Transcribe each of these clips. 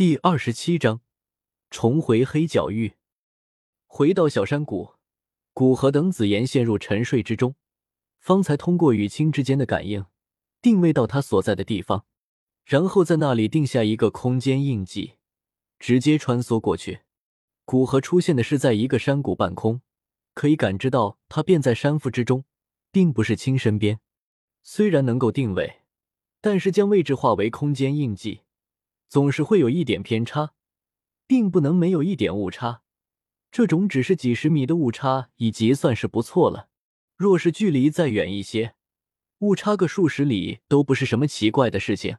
第二十七章，重回黑角域。回到小山谷，古河等紫妍陷入沉睡之中，方才通过与青之间的感应，定位到他所在的地方，然后在那里定下一个空间印记，直接穿梭过去。古河出现的是在一个山谷半空，可以感知到他便在山腹之中，并不是青身边。虽然能够定位，但是将位置化为空间印记。总是会有一点偏差，并不能没有一点误差。这种只是几十米的误差已经算是不错了。若是距离再远一些，误差个数十里都不是什么奇怪的事情。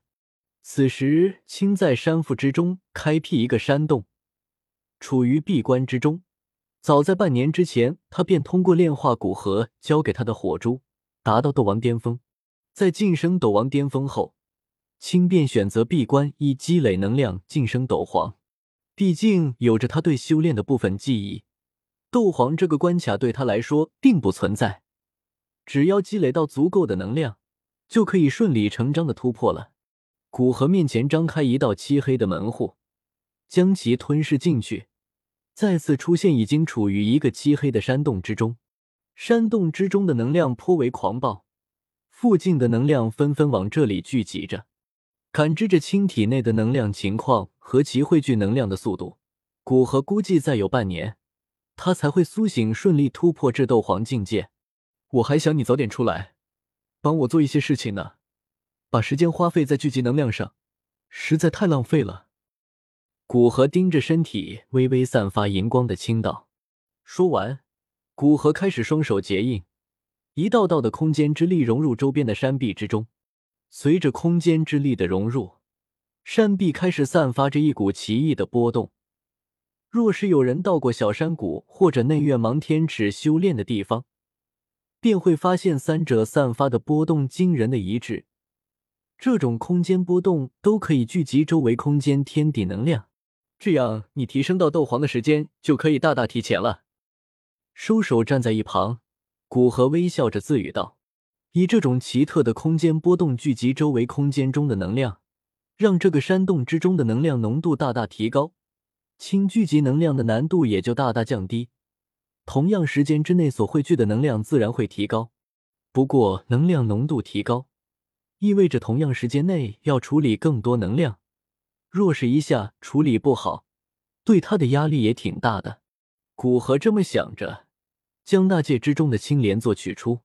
此时，青在山腹之中开辟一个山洞，处于闭关之中。早在半年之前，他便通过炼化古河交给他的火珠，达到斗王巅峰。在晋升斗王巅峰后。轻便选择闭关以积累能量晋升斗皇，毕竟有着他对修炼的部分记忆，斗皇这个关卡对他来说并不存在。只要积累到足够的能量，就可以顺理成章的突破了。古河面前张开一道漆黑的门户，将其吞噬进去，再次出现已经处于一个漆黑的山洞之中。山洞之中的能量颇为狂暴，附近的能量纷纷往这里聚集着。感知着青体内的能量情况和其汇聚能量的速度，古河估计再有半年，他才会苏醒，顺利突破至斗皇境界。我还想你早点出来，帮我做一些事情呢，把时间花费在聚集能量上，实在太浪费了。古河盯着身体微微散发银光的青道，说完，古河开始双手结印，一道道的空间之力融入周边的山壁之中。随着空间之力的融入，山壁开始散发着一股奇异的波动。若是有人到过小山谷或者内院芒天池修炼的地方，便会发现三者散发的波动惊人的一致。这种空间波动都可以聚集周围空间天地能量，这样你提升到斗皇的时间就可以大大提前了。收手站在一旁，古河微笑着自语道。以这种奇特的空间波动聚集周围空间中的能量，让这个山洞之中的能量浓度大大提高，轻聚集能量的难度也就大大降低。同样时间之内所汇聚的能量自然会提高。不过，能量浓度提高，意味着同样时间内要处理更多能量。若是一下处理不好，对他的压力也挺大的。古河这么想着，将那戒之中的青莲座取出。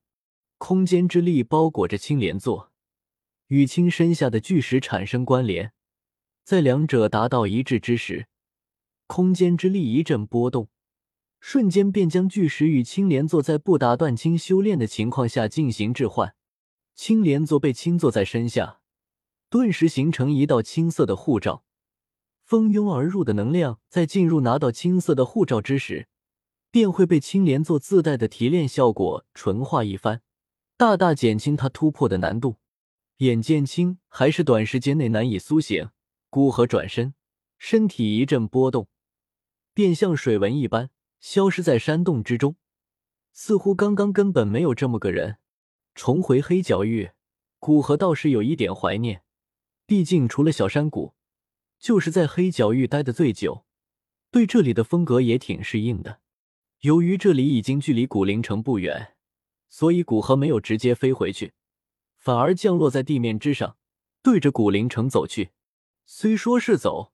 空间之力包裹着青莲座，与青身下的巨石产生关联，在两者达到一致之时，空间之力一阵波动，瞬间便将巨石与青莲座在不打断青修炼的情况下进行置换。青莲座被青坐在身下，顿时形成一道青色的护罩，蜂拥而入的能量在进入拿到青色的护罩之时，便会被青莲座自带的提炼效果纯化一番。大大减轻他突破的难度。眼见青还是短时间内难以苏醒，孤河转身，身体一阵波动，便像水纹一般消失在山洞之中，似乎刚刚根本没有这么个人。重回黑角域，古河倒是有一点怀念，毕竟除了小山谷，就是在黑角域待的最久，对这里的风格也挺适应的。由于这里已经距离古灵城不远。所以古河没有直接飞回去，反而降落在地面之上，对着古灵城走去。虽说是走，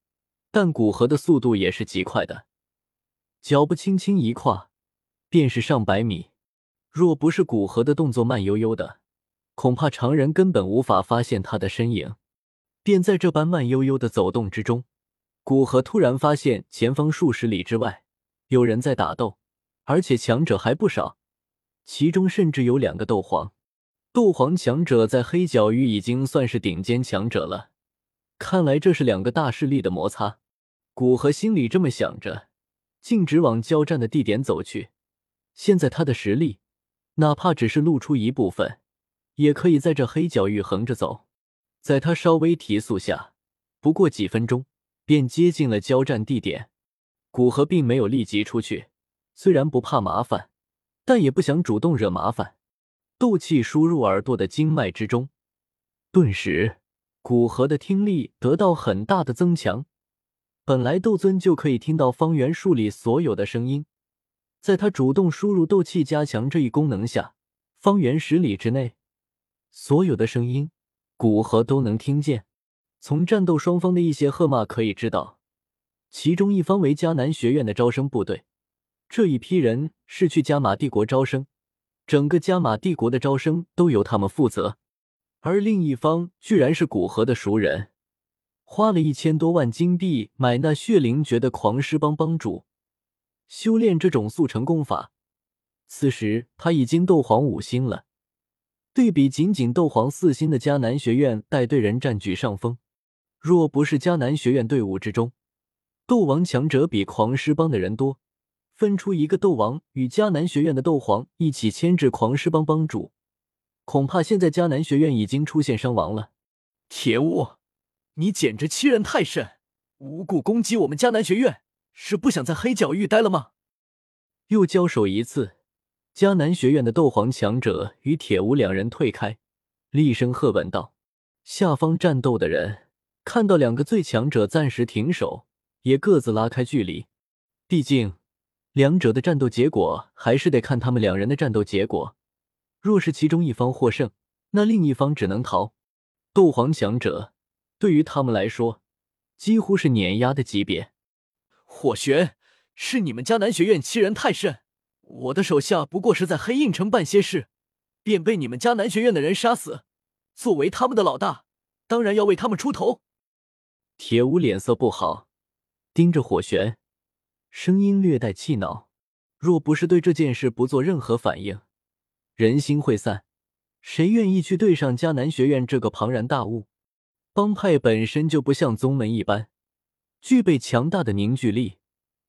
但古河的速度也是极快的，脚步轻轻一跨，便是上百米。若不是古河的动作慢悠悠的，恐怕常人根本无法发现他的身影。便在这般慢悠悠的走动之中，古河突然发现前方数十里之外有人在打斗，而且强者还不少。其中甚至有两个斗皇，斗皇强者在黑角域已经算是顶尖强者了。看来这是两个大势力的摩擦。古河心里这么想着，径直往交战的地点走去。现在他的实力，哪怕只是露出一部分，也可以在这黑角域横着走。在他稍微提速下，不过几分钟便接近了交战地点。古河并没有立即出去，虽然不怕麻烦。但也不想主动惹麻烦，斗气输入耳朵的经脉之中，顿时古河的听力得到很大的增强，本来斗尊就可以听到方圆数里所有的声音，在他主动输入斗气加强这一功能下，方圆十里之内所有的声音，古河都能听见。从战斗双方的一些喝骂可以知道，其中一方为迦南学院的招生部队，这一批人是去加玛帝国招生，整个加玛帝国的招生都由他们负责；而另一方居然是古河的熟人。花了一千多万金币买那血灵诀的狂狮帮帮主，修炼这种速成功法。此时他已经斗皇五星了，对比仅仅斗皇四星的迦南学院带队人占据上风。若不是迦南学院队伍之中斗王强者比狂狮帮的人多，分出一个斗王与迦南学院的斗皇一起牵制狂狮帮帮主，恐怕现在迦南学院已经出现伤亡了。铁乌。你简直欺人太甚！无故攻击我们迦南学院，是不想在黑角域待了吗？又交手一次，迦南学院的斗皇强者与铁无两人退开，厉声喝问道：“下方战斗的人看到两个最强者暂时停手，也各自拉开距离。毕竟，两者的战斗结果还是得看他们两人的战斗结果。若是其中一方获胜，那另一方只能逃。斗皇强者。”对于他们来说，几乎是碾压的级别。火玄，是你们迦南学院欺人太甚！我的手下不过是在黑印城办些事，便被你们迦南学院的人杀死。作为他们的老大，当然要为他们出头。铁武脸色不好，盯着火玄，声音略带气恼。若不是对这件事不做任何反应，人心会散，谁愿意去对上迦南学院这个庞然大物？帮派本身就不像宗门一般具备强大的凝聚力，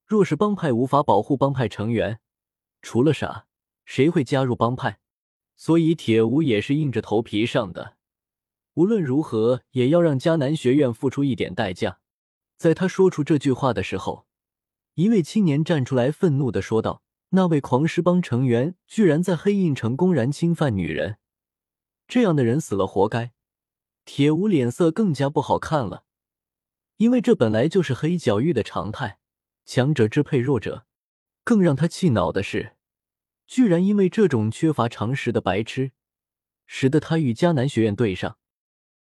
若是帮派无法保护帮派成员，除了傻，谁会加入帮派？所以铁无也是硬着头皮上的，无论如何也要让迦南学院付出一点代价。在他说出这句话的时候，一位青年站出来，愤怒的说道：“那位狂狮帮成员居然在黑印城公然侵犯女人，这样的人死了活该。”铁无脸色更加不好看了，因为这本来就是黑角域的常态，强者支配弱者。更让他气恼的是，居然因为这种缺乏常识的白痴，使得他与迦南学院对上。